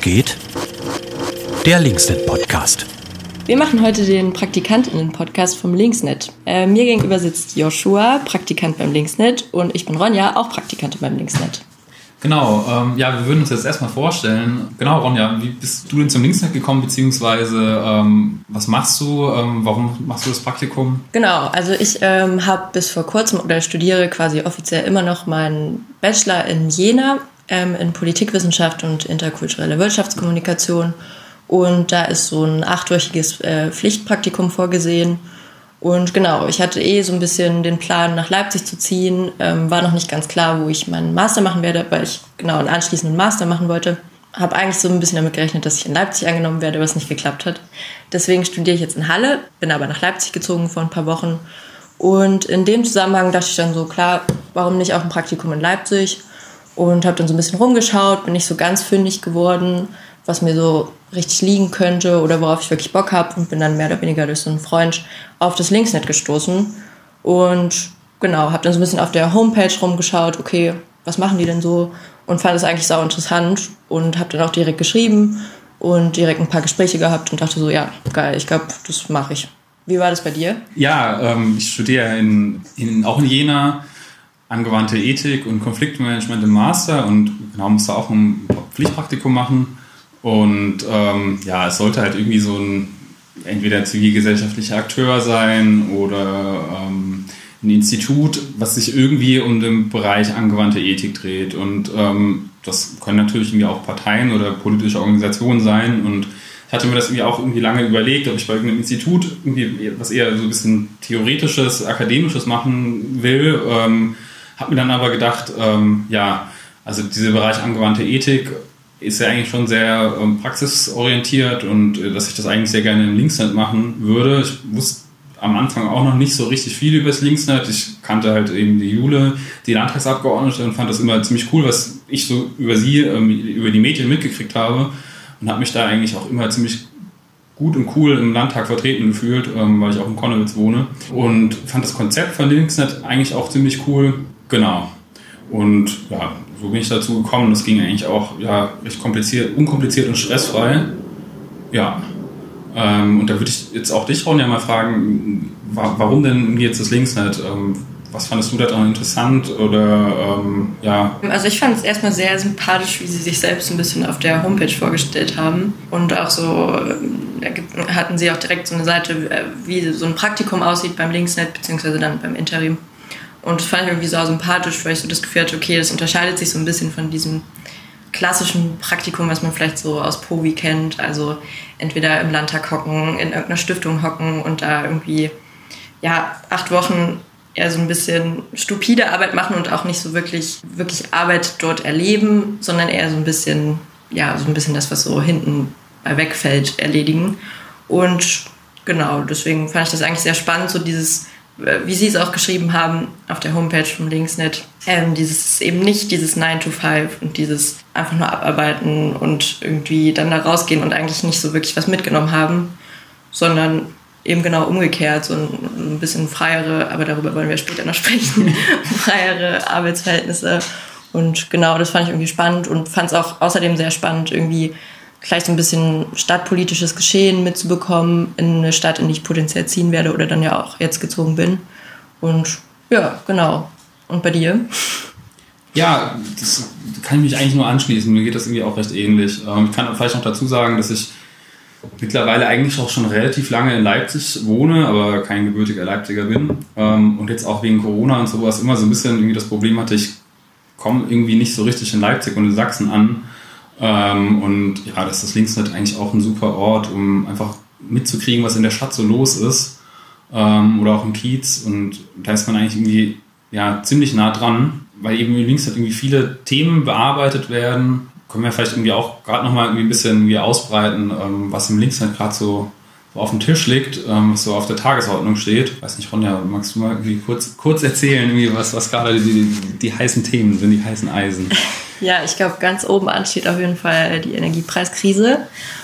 Geht? Der Linksnet-Podcast. Wir machen heute den Praktikantinnen-Podcast vom Linksnet. Äh, mir gegenüber sitzt Joshua, Praktikant beim Linksnet, und ich bin Ronja, auch Praktikantin beim Linksnet. Genau, ähm, ja, wir würden uns jetzt erstmal vorstellen. Genau, Ronja, wie bist du denn zum Linksnet gekommen, beziehungsweise ähm, was machst du? Ähm, warum machst du das Praktikum? Genau, also ich ähm, habe bis vor kurzem oder studiere quasi offiziell immer noch meinen Bachelor in Jena ähm, in Politikwissenschaft und interkulturelle Wirtschaftskommunikation. Und da ist so ein achtwöchiges äh, Pflichtpraktikum vorgesehen. Und genau, ich hatte eh so ein bisschen den Plan, nach Leipzig zu ziehen. Ähm, war noch nicht ganz klar, wo ich meinen Master machen werde, weil ich genau einen anschließenden Master machen wollte. Habe eigentlich so ein bisschen damit gerechnet, dass ich in Leipzig angenommen werde, was nicht geklappt hat. Deswegen studiere ich jetzt in Halle, bin aber nach Leipzig gezogen vor ein paar Wochen. Und in dem Zusammenhang dachte ich dann so, klar, warum nicht auch ein Praktikum in Leipzig? Und habe dann so ein bisschen rumgeschaut, bin nicht so ganz fündig geworden, was mir so richtig liegen könnte oder worauf ich wirklich Bock habe und bin dann mehr oder weniger durch so einen Freund auf das Linksnet gestoßen und genau, habe dann so ein bisschen auf der Homepage rumgeschaut, okay, was machen die denn so und fand es eigentlich sau interessant und habe dann auch direkt geschrieben und direkt ein paar Gespräche gehabt und dachte so, ja, geil, ich glaube, das mache ich. Wie war das bei dir? Ja, ähm, ich studiere in, in, auch in Jena angewandte Ethik und Konfliktmanagement im Master und genau musste auch ein Pflichtpraktikum machen. Und ähm, ja, es sollte halt irgendwie so ein entweder zivilgesellschaftlicher Akteur sein oder ähm, ein Institut, was sich irgendwie um den Bereich angewandte Ethik dreht. Und ähm, das können natürlich irgendwie auch Parteien oder politische Organisationen sein. Und ich hatte mir das irgendwie auch irgendwie lange überlegt, ob ich bei irgendeinem Institut irgendwie was eher so ein bisschen theoretisches, akademisches machen will. Ähm, habe mir dann aber gedacht, ähm, ja, also dieser Bereich angewandte Ethik ist ja eigentlich schon sehr ähm, praxisorientiert und äh, dass ich das eigentlich sehr gerne im Linksnet machen würde. Ich wusste am Anfang auch noch nicht so richtig viel über das Linksnet. Ich kannte halt eben die Jule, die Landtagsabgeordnete und fand das immer ziemlich cool, was ich so über sie, ähm, über die Medien mitgekriegt habe und habe mich da eigentlich auch immer ziemlich gut und cool im Landtag vertreten gefühlt, ähm, weil ich auch in Konnewitz wohne und fand das Konzept von Linksnet eigentlich auch ziemlich cool Genau. Und ja, so bin ich dazu gekommen. Das ging eigentlich auch ja, recht kompliziert, unkompliziert und stressfrei. Ja. Ähm, und da würde ich jetzt auch dich, Ron, ja mal fragen, warum denn jetzt das Linksnet? Ähm, was fandest du da dran interessant oder ähm, ja? Also ich fand es erstmal sehr sympathisch, wie sie sich selbst ein bisschen auf der Homepage vorgestellt haben und auch so da hatten sie auch direkt so eine Seite, äh, wie so ein Praktikum aussieht beim Linksnet beziehungsweise dann beim Interim. Und das fand ich irgendwie so sympathisch, weil ich so das Gefühl hatte, okay, das unterscheidet sich so ein bisschen von diesem klassischen Praktikum, was man vielleicht so aus Povi kennt. Also entweder im Landtag hocken, in irgendeiner Stiftung hocken und da irgendwie, ja, acht Wochen eher so ein bisschen stupide Arbeit machen und auch nicht so wirklich, wirklich Arbeit dort erleben, sondern eher so ein bisschen, ja, so ein bisschen das, was so hinten wegfällt, erledigen. Und genau, deswegen fand ich das eigentlich sehr spannend, so dieses wie Sie es auch geschrieben haben auf der Homepage vom Linksnet, ähm, dieses eben nicht dieses 9 to 5 und dieses einfach nur abarbeiten und irgendwie dann da rausgehen und eigentlich nicht so wirklich was mitgenommen haben, sondern eben genau umgekehrt, so ein, ein bisschen freiere, aber darüber wollen wir später noch sprechen, freiere Arbeitsverhältnisse. Und genau, das fand ich irgendwie spannend und fand es auch außerdem sehr spannend, irgendwie vielleicht ein bisschen stadtpolitisches Geschehen mitzubekommen in eine Stadt, in die ich potenziell ziehen werde oder dann ja auch jetzt gezogen bin. Und ja, genau. Und bei dir? Ja, das kann ich mich eigentlich nur anschließen. Mir geht das irgendwie auch recht ähnlich. Ähm, ich kann vielleicht noch dazu sagen, dass ich mittlerweile eigentlich auch schon relativ lange in Leipzig wohne, aber kein gebürtiger Leipziger bin. Ähm, und jetzt auch wegen Corona und sowas immer so ein bisschen irgendwie das Problem hatte, ich komme irgendwie nicht so richtig in Leipzig und in Sachsen an. Ähm, und ja, das ist das Linksnet eigentlich auch ein super Ort, um einfach mitzukriegen, was in der Stadt so los ist. Ähm, oder auch im Kiez. Und da ist man eigentlich irgendwie ja, ziemlich nah dran, weil eben im Linksnet irgendwie viele Themen bearbeitet werden. Können wir vielleicht irgendwie auch gerade nochmal irgendwie ein bisschen irgendwie ausbreiten, ähm, was im Linksnet gerade so auf dem Tisch liegt, ähm, was so auf der Tagesordnung steht. Weiß nicht, Ronja, magst du mal kurz, kurz erzählen, was, was gerade die, die, die heißen Themen sind, die heißen Eisen? Ja, ich glaube, ganz oben an steht auf jeden Fall die Energiepreiskrise,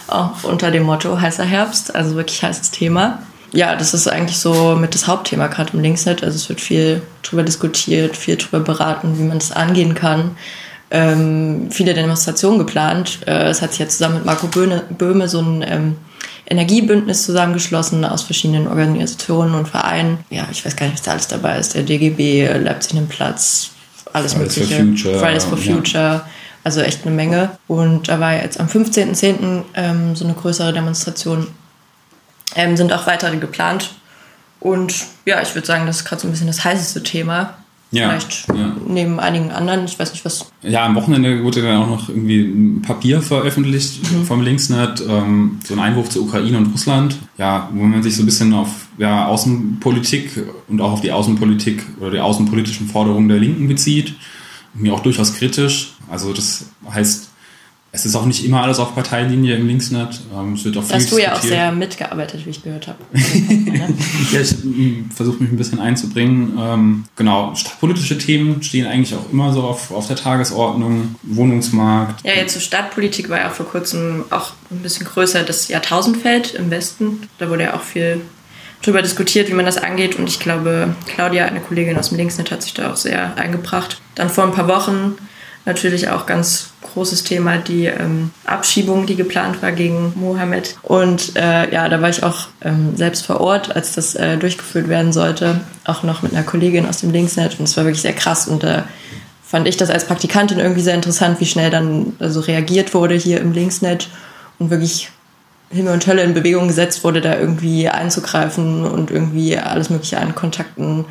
auch unter dem Motto heißer Herbst, also wirklich heißes Thema. Ja, das ist eigentlich so mit das Hauptthema gerade im Linksnet. Also es wird viel darüber diskutiert, viel darüber beraten, wie man das angehen kann. ähm, viele Demonstrationen geplant. Äh, es hat sich jetzt zusammen mit Marco Böhme, Böhme so ein ähm, Energiebündnis zusammengeschlossen aus verschiedenen Organisationen und Vereinen. Ja, ich weiß gar nicht, was da alles dabei ist. Der DGB, Leipzig nimmt Platz, alles Fridays for Mögliche. Future, Fridays for ja. Future. Also echt eine Menge. Und da war jetzt am 15.10. Ähm, so eine größere Demonstration. Ähm, sind auch weitere geplant. Und ja, ich würde sagen, das ist gerade so ein bisschen das heißeste Thema. Ja, Vielleicht ja. neben einigen anderen. Ich weiß nicht, was. Ja, am Wochenende wurde dann auch noch irgendwie ein Papier veröffentlicht vom Linksnet, ähm, so ein Einwurf zur Ukraine und Russland. Ja, wo man sich so ein bisschen auf ja, Außenpolitik und auch auf die Außenpolitik oder die außenpolitischen Forderungen der Linken bezieht. Mir auch durchaus kritisch. Also das heißt, es ist auch nicht immer alles auf Parteilinie im Linksnet. Ähm, es wird auch viel hast du ja auch sehr mitgearbeitet, wie ich gehört habe. Ja, ich versuche mich ein bisschen einzubringen. Ähm, genau, stadtpolitische Themen stehen eigentlich auch immer so auf, auf der Tagesordnung. Wohnungsmarkt. Ja, jetzt zur Stadtpolitik war ja vor kurzem auch ein bisschen größer das Jahrtausendfeld im Westen. Da wurde ja auch viel drüber diskutiert, wie man das angeht. Und ich glaube, Claudia, eine Kollegin aus dem Linksnet, hat sich da auch sehr eingebracht. Dann vor ein paar Wochen natürlich auch ganz großes Thema die ähm, Abschiebung, die geplant war gegen Mohammed. Und äh, ja, da war ich auch ähm, selbst vor Ort, als das äh, durchgeführt werden sollte, auch noch mit einer Kollegin aus dem Linksnet. Und es war wirklich sehr krass. Und da fand ich das als Praktikantin irgendwie sehr interessant, wie schnell dann also reagiert wurde hier im Linksnet und wirklich Himmel und Hölle in Bewegung gesetzt wurde, da irgendwie einzugreifen und irgendwie alles Mögliche an Kontakten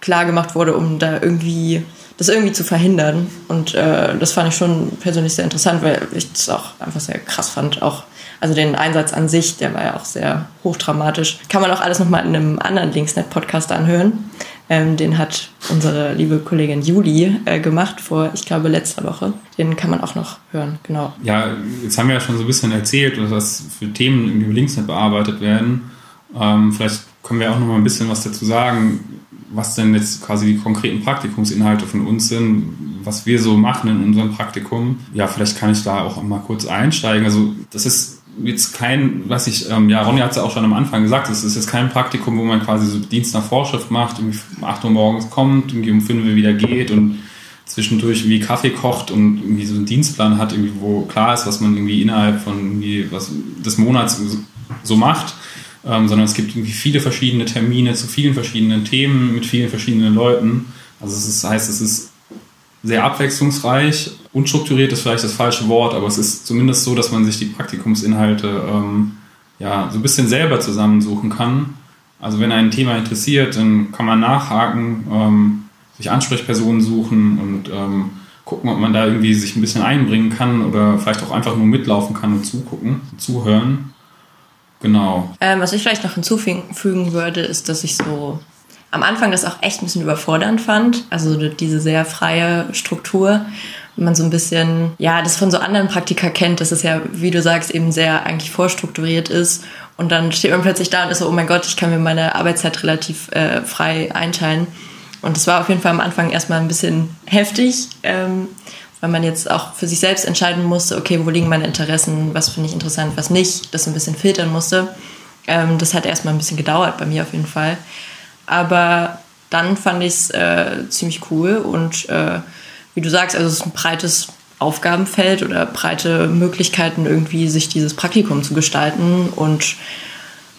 klar gemacht wurde, um da irgendwie das irgendwie zu verhindern. Und äh, das fand ich schon persönlich sehr interessant, weil ich das auch einfach sehr krass fand. Auch also den Einsatz an sich, der war ja auch sehr hochdramatisch. Kann man auch alles nochmal in einem anderen Linksnet-Podcast anhören. Ähm, den hat unsere liebe Kollegin Juli äh, gemacht vor, ich glaube, letzter Woche. Den kann man auch noch hören, genau. Ja, jetzt haben wir ja schon so ein bisschen erzählt, was für Themen im Linksnet bearbeitet werden. Ähm, vielleicht können wir auch noch mal ein bisschen was dazu sagen, was denn jetzt quasi die konkreten Praktikumsinhalte von uns sind, was wir so machen in unserem Praktikum. Ja, vielleicht kann ich da auch mal kurz einsteigen. Also das ist jetzt kein, was ich, ähm, ja, Ronny hat es ja auch schon am Anfang gesagt, es ist jetzt kein Praktikum, wo man quasi so Dienst nach Vorschrift macht, irgendwie um 8 Uhr morgens kommt, irgendwie um 5 Uhr wieder geht und zwischendurch irgendwie Kaffee kocht und irgendwie so einen Dienstplan hat, irgendwie, wo klar ist, was man irgendwie innerhalb von irgendwie was des Monats so macht, ähm, sondern es gibt irgendwie viele verschiedene Termine zu vielen verschiedenen Themen mit vielen verschiedenen Leuten. Also es ist, heißt, es ist sehr abwechslungsreich. Unstrukturiert ist vielleicht das falsche Wort, aber es ist zumindest so, dass man sich die Praktikumsinhalte ähm, ja, so ein bisschen selber zusammensuchen kann. Also wenn ein Thema interessiert, dann kann man nachhaken, ähm, sich Ansprechpersonen suchen und ähm, gucken, ob man da irgendwie sich ein bisschen einbringen kann oder vielleicht auch einfach nur mitlaufen kann und zugucken, zuhören. Genau. Ähm, was ich vielleicht noch hinzufügen würde, ist, dass ich so am Anfang das auch echt ein bisschen überfordernd fand. Also diese sehr freie Struktur. Wenn man so ein bisschen, ja, das von so anderen Praktika kennt, dass es ja, wie du sagst, eben sehr eigentlich vorstrukturiert ist. Und dann steht man plötzlich da und ist so, oh mein Gott, ich kann mir meine Arbeitszeit relativ äh, frei einteilen. Und das war auf jeden Fall am Anfang erstmal ein bisschen heftig, ähm, weil man jetzt auch für sich selbst entscheiden musste, okay, wo liegen meine Interessen, was finde ich interessant, was nicht, das ein bisschen filtern musste. Ähm, das hat erstmal ein bisschen gedauert bei mir auf jeden Fall. Aber dann fand ich es äh, ziemlich cool und äh, wie du sagst, also es ist ein breites Aufgabenfeld oder breite Möglichkeiten, irgendwie sich dieses Praktikum zu gestalten. Und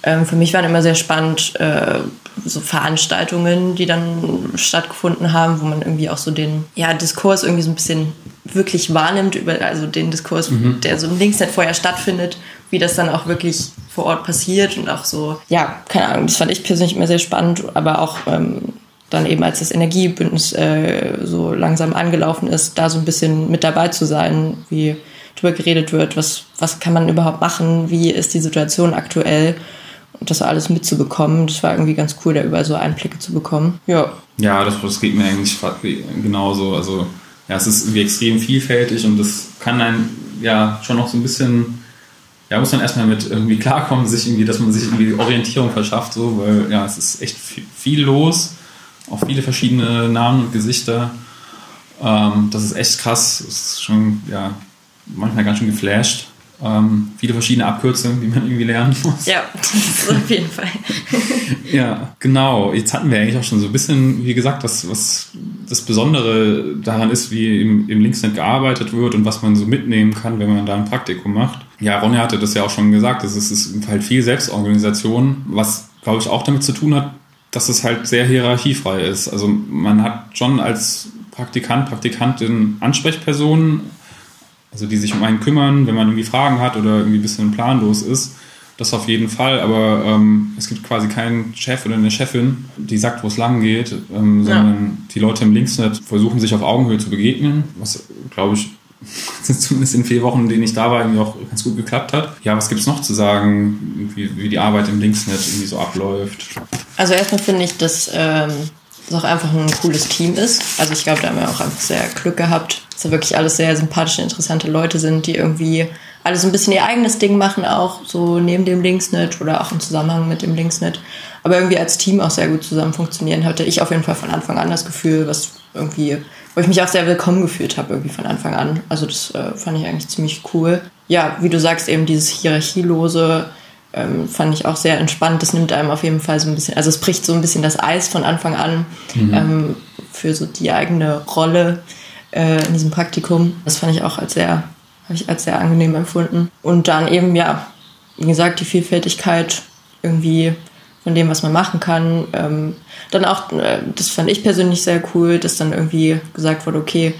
ähm, für mich waren immer sehr spannend äh, so Veranstaltungen, die dann stattgefunden haben, wo man irgendwie auch so den ja, Diskurs irgendwie so ein bisschen wirklich wahrnimmt, über, also den Diskurs, mhm. der so im Linksnet vorher stattfindet, wie das dann auch wirklich vor Ort passiert und auch so, ja, keine Ahnung, das fand ich persönlich immer sehr spannend, aber auch ähm, dann eben als das Energiebündnis äh, so langsam angelaufen ist, da so ein bisschen mit dabei zu sein, wie drüber geredet wird, was, was kann man überhaupt machen, wie ist die Situation aktuell und das alles mitzubekommen. Das war irgendwie ganz cool, da überall so Einblicke zu bekommen. Ja. Ja, das, das geht mir eigentlich genauso. Also ja, es ist irgendwie extrem vielfältig und das kann einen ja schon noch so ein bisschen ja, muss man erstmal mit irgendwie klarkommen, sich irgendwie, dass man sich irgendwie Orientierung verschafft, so, weil ja, es ist echt viel, los, auch viele verschiedene Namen und Gesichter. Ähm, das ist echt krass, das ist schon, ja, manchmal ganz schön geflasht. Ähm, viele verschiedene Abkürzungen, die man irgendwie lernen muss. Ja, ist auf jeden Fall. ja, genau. Jetzt hatten wir eigentlich auch schon so ein bisschen, wie gesagt, was, was das Besondere daran ist, wie im, im Linksnet gearbeitet wird und was man so mitnehmen kann, wenn man da ein Praktikum macht. Ja, Ronja hatte das ja auch schon gesagt, es ist halt viel Selbstorganisation, was, glaube ich, auch damit zu tun hat, dass es halt sehr hierarchiefrei ist. Also man hat schon als Praktikant, Praktikantin Ansprechpersonen, also die sich um einen kümmern, wenn man irgendwie Fragen hat oder irgendwie ein bisschen planlos ist. Das auf jeden Fall, aber ähm, es gibt quasi keinen Chef oder eine Chefin, die sagt, wo es lang geht, ähm, sondern ja. die Leute im Linksnet versuchen sich auf Augenhöhe zu begegnen, was, glaube ich, zumindest in vier Wochen, in denen ich da war, irgendwie auch ganz gut geklappt hat. Ja, was gibt es noch zu sagen, wie, wie, die Arbeit im Linksnet irgendwie so abläuft? Also erstmal finde ich, dass ähm, es auch einfach ein cooles Team ist. Also ich glaube, da haben wir auch einfach sehr Glück gehabt, dass da wirklich alles sehr sympathische, interessante Leute sind, die irgendwie alle so ein bisschen ihr eigenes Ding machen, auch so neben dem Linksnet oder auch im Zusammenhang mit dem Linksnet. Aber irgendwie als Team auch sehr gut zusammen funktionieren, hatte ich auf jeden Fall von Anfang an das Gefühl, was irgendwie, wo ich mich auch sehr willkommen gefühlt habe, irgendwie von Anfang an. Also das äh, fand ich eigentlich ziemlich cool. Ja, wie du sagst, eben dieses Hierarchielose ähm, fand ich auch sehr entspannt. Das nimmt einem auf jeden Fall so ein bisschen, also es bricht so ein bisschen das Eis von Anfang an mhm. ähm, für so die eigene Rolle äh, in diesem Praktikum. Das fand ich auch als sehr habe ich als sehr angenehm empfunden. Und dann eben, ja, wie gesagt, die Vielfältigkeit irgendwie von dem, was man machen kann. Ähm, dann auch, äh, das fand ich persönlich sehr cool, dass dann irgendwie gesagt wurde, okay,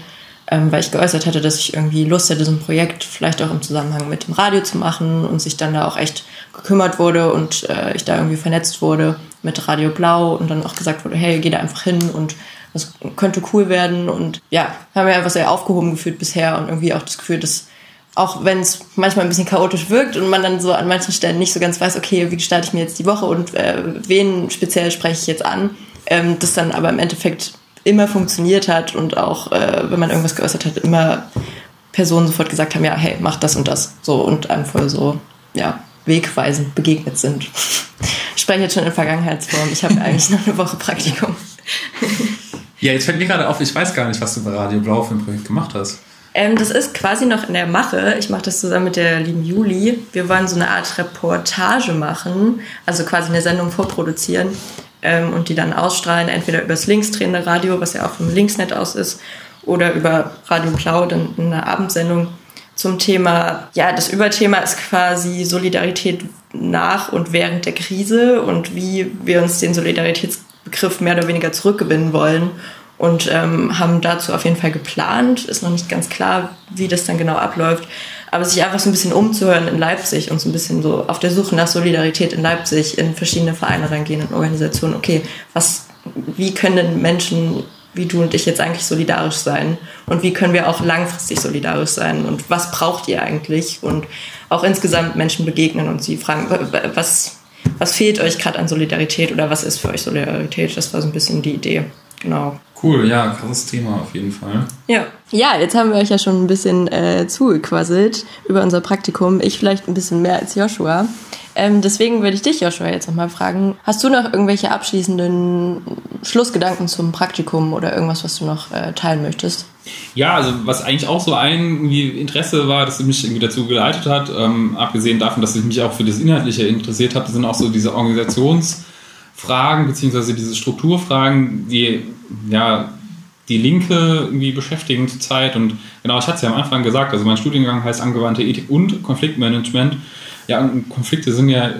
ähm, weil ich geäußert hatte, dass ich irgendwie Lust hätte, so ein Projekt vielleicht auch im Zusammenhang mit dem Radio zu machen und sich dann da auch echt gekümmert wurde und äh, ich da irgendwie vernetzt wurde mit Radio Blau und dann auch gesagt wurde, hey, geh da einfach hin und das könnte cool werden und ja, haben wir einfach sehr aufgehoben gefühlt bisher und irgendwie auch das Gefühl, dass auch wenn es manchmal ein bisschen chaotisch wirkt und man dann so an manchen Stellen nicht so ganz weiß, okay, wie gestalte ich mir jetzt die Woche und äh, wen speziell spreche ich jetzt an, ähm, das dann aber im Endeffekt immer funktioniert hat und auch, äh, wenn man irgendwas geäußert hat, immer Personen sofort gesagt haben, ja, hey, mach das und das. So und voll so, ja, wegweisend begegnet sind. Ich spreche jetzt schon in Vergangenheitsform. Ich habe eigentlich noch eine Woche Praktikum. Ja, jetzt fällt mir gerade auf, ich weiß gar nicht, was du bei Radio Blau für ein Projekt gemacht hast. Ähm, das ist quasi noch in der Mache. Ich mache das zusammen mit der lieben Juli. Wir wollen so eine Art Reportage machen, also quasi eine Sendung vorproduzieren ähm, und die dann ausstrahlen, entweder über das linksdrehende Radio, was ja auch vom Linksnet aus ist, oder über Radio Blau, dann eine Abendsendung zum Thema, ja, das Überthema ist quasi Solidarität nach und während der Krise und wie wir uns den Solidaritätsbegriff mehr oder weniger zurückgewinnen wollen und ähm, haben dazu auf jeden Fall geplant. Ist noch nicht ganz klar, wie das dann genau abläuft. Aber sich einfach so ein bisschen umzuhören in Leipzig und so ein bisschen so auf der Suche nach Solidarität in Leipzig in verschiedene Vereine reingehen, in Organisationen. Okay, was, wie können denn Menschen wie du und ich jetzt eigentlich solidarisch sein? Und wie können wir auch langfristig solidarisch sein? Und was braucht ihr eigentlich? Und auch insgesamt Menschen begegnen und sie fragen, was, was fehlt euch gerade an Solidarität oder was ist für euch Solidarität? Das war so ein bisschen die Idee. Genau. Cool, ja, krasses Thema auf jeden Fall. Ja. Ja, jetzt haben wir euch ja schon ein bisschen äh, zugequasselt über unser Praktikum. Ich vielleicht ein bisschen mehr als Joshua. Ähm, deswegen würde ich dich, Joshua, jetzt nochmal fragen. Hast du noch irgendwelche abschließenden Schlussgedanken zum Praktikum oder irgendwas, was du noch äh, teilen möchtest? Ja, also was eigentlich auch so ein Interesse war, das mich irgendwie dazu geleitet hat, ähm, abgesehen davon, dass ich mich auch für das Inhaltliche interessiert habe, sind auch so diese Organisations- Fragen beziehungsweise diese Strukturfragen, die ja die Linke irgendwie beschäftigen zurzeit. Und genau, ich hatte es ja am Anfang gesagt, also mein Studiengang heißt angewandte Ethik und Konfliktmanagement. Ja, und Konflikte sind ja,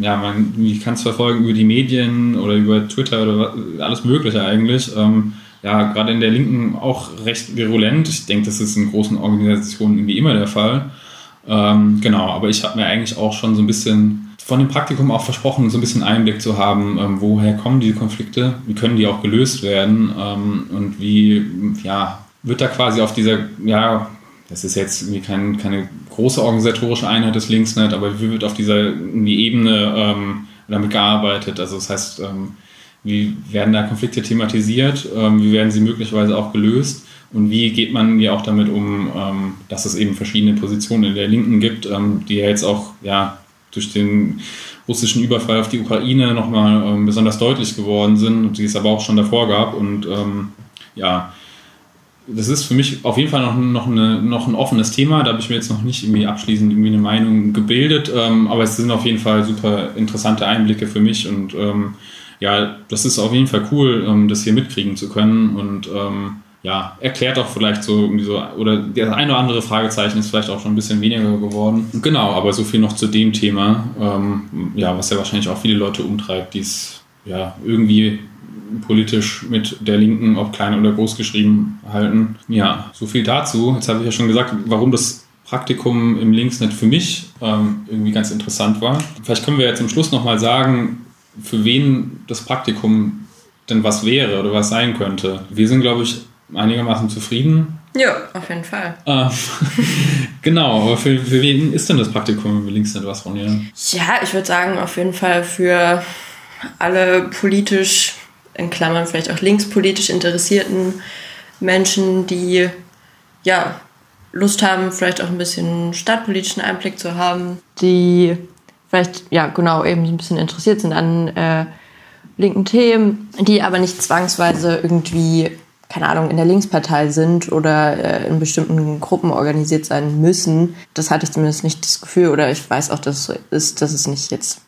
ja, man kann es verfolgen über die Medien oder über Twitter oder alles Mögliche eigentlich. Ähm, ja, gerade in der Linken auch recht virulent. Ich denke, das ist in großen Organisationen irgendwie immer der Fall. Ähm, genau, aber ich habe mir eigentlich auch schon so ein bisschen von dem Praktikum auch versprochen, so ein bisschen Einblick zu haben, ähm, woher kommen diese Konflikte, wie können die auch gelöst werden ähm, und wie ja, wird da quasi auf dieser, ja, das ist jetzt irgendwie kein, keine große organisatorische Einheit des Linksnet, aber wie wird auf dieser irgendwie Ebene ähm, damit gearbeitet? Also das heißt, ähm, wie werden da Konflikte thematisiert, ähm, wie werden sie möglicherweise auch gelöst? Und wie geht man ja auch damit um, ähm, dass es eben verschiedene Positionen in der Linken gibt, die ja jetzt auch ja, durch den russischen Überfall auf die Ukraine nochmal ähm, besonders deutlich geworden sind, die es aber auch schon davor gab. Und ähm, ja, das ist für mich auf jeden Fall noch, noch, eine, noch ein offenes Thema. Da habe ich mir jetzt noch nicht irgendwie abschließend irgendwie eine Meinung gebildet, ähm, aber es sind auf jeden Fall super interessante Einblicke für mich und ähm, ja, das ist auf jeden Fall cool, ähm, das hier mitkriegen zu können und ähm, ja, erklärt auch vielleicht so irgendwie so, oder der ein oder andere Fragezeichen ist vielleicht auch schon ein bisschen weniger geworden. Genau, aber so viel noch zu dem Thema, ähm, ja, was ja wahrscheinlich auch viele Leute umtreibt, die es ja irgendwie politisch mit der Linken, ob klein oder groß geschrieben, halten. Ja, so viel dazu. Jetzt habe ich ja schon gesagt, warum das Praktikum im Linksnet für mich ähm, irgendwie ganz interessant war. Vielleicht können wir jetzt zum Schluss nochmal sagen, für wen das Praktikum denn was wäre oder was sein könnte. Wir sind, glaube ich, einigermaßen zufrieden. Ja, auf jeden Fall. Ähm, genau, aber für, für wen ist denn das Praktikum im Linksnet was, Ronja? Ja, ich würde sagen, auf jeden Fall für alle politisch, in Klammern vielleicht auch linkspolitisch interessierten Menschen, die ja Lust haben, vielleicht auch ein bisschen stadtpolitischen Einblick zu haben, die vielleicht, ja, genau, eben so ein bisschen interessiert sind an äh, linken Themen, die aber nicht zwangsweise irgendwie, keine Ahnung, in der Linkspartei sind oder äh, in bestimmten Gruppen organisiert sein müssen. Das hatte ich zumindest nicht das Gefühl oder ich weiß auch, dass es, ist, dass es nicht jetzt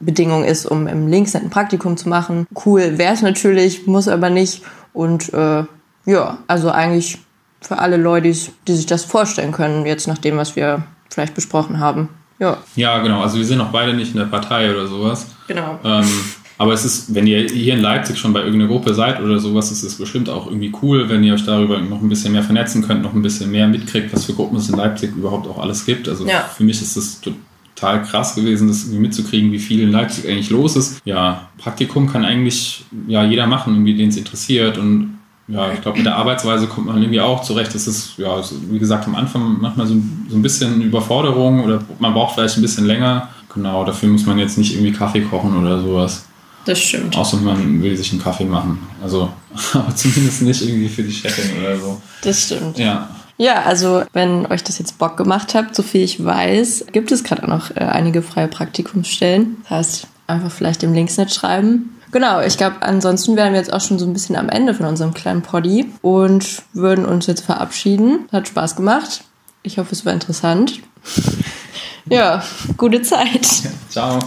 Bedingung ist, um im Linksnet ein Praktikum zu machen. Cool wäre es natürlich, muss aber nicht. Und äh, ja, also eigentlich für alle Leute, die sich das vorstellen können, jetzt nach dem, was wir vielleicht besprochen haben. Ja. Ja, genau. Also wir sind noch beide nicht in der Partei oder sowas. Genau. Ähm, aber es ist, wenn ihr hier in Leipzig schon bei irgendeiner Gruppe seid oder sowas, ist es bestimmt auch irgendwie cool, wenn ihr euch darüber noch ein bisschen mehr vernetzen könnt, noch ein bisschen mehr mitkriegt, was für Gruppen es in Leipzig überhaupt auch alles gibt. Also Ja. für mich ist es total krass gewesen, das irgendwie mitzukriegen, wie viel in Leipzig eigentlich los ist. Ja, Praktikum kann eigentlich ja jeder machen, irgendwie den es interessiert und ja, ich glaube, mit der Arbeitsweise kommt man irgendwie auch zurecht. Das ist, ja, wie gesagt, am Anfang manchmal so, so ein bisschen Überforderung oder man braucht vielleicht ein bisschen länger. Genau, dafür muss man jetzt nicht irgendwie Kaffee kochen oder sowas. Das stimmt. Außer man will sich einen Kaffee machen. Also, aber zumindest nicht irgendwie für die Chefin oder so. Das stimmt. Ja. Ja, also wenn euch das jetzt Bock gemacht habt, so viel ich weiß, gibt es gerade auch noch äh, einige freie Praktikumsstellen. Das heißt, einfach vielleicht im Linksnet schreiben. Genau, ich glaube, ansonsten wären wir jetzt auch schon so ein bisschen am Ende von unserem kleinen Poddy und würden uns jetzt verabschieden. Hat Spaß gemacht. Ich hoffe, es war interessant. ja, gute Zeit. Ciao.